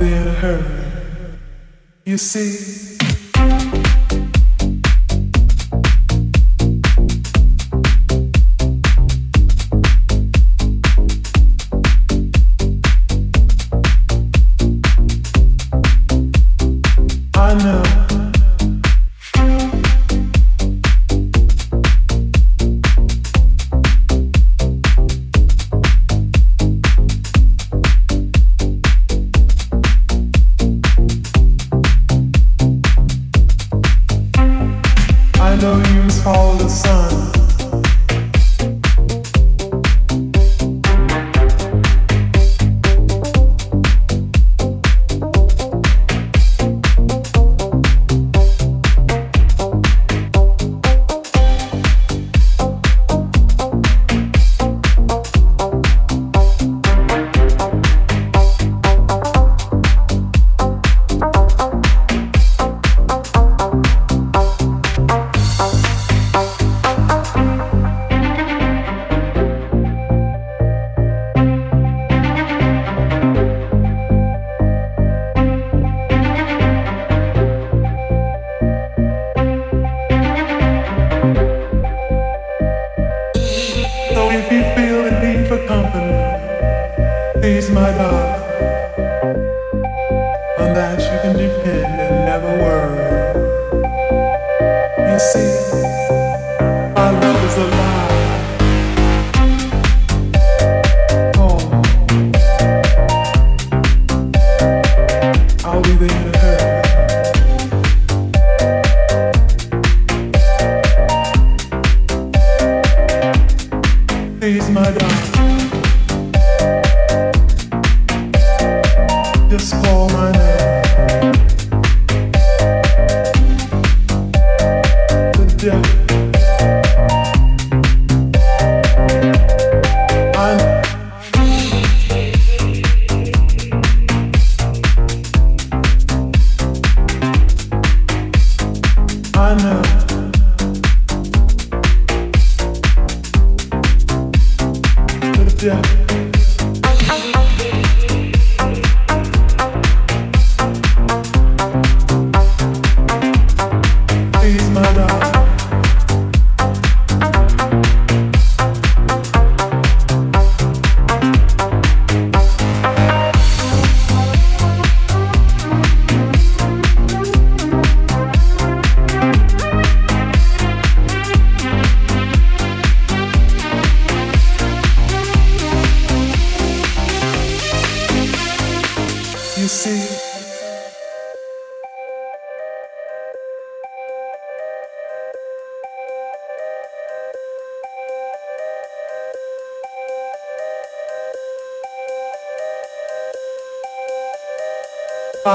He's my dog.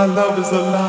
My love is alive.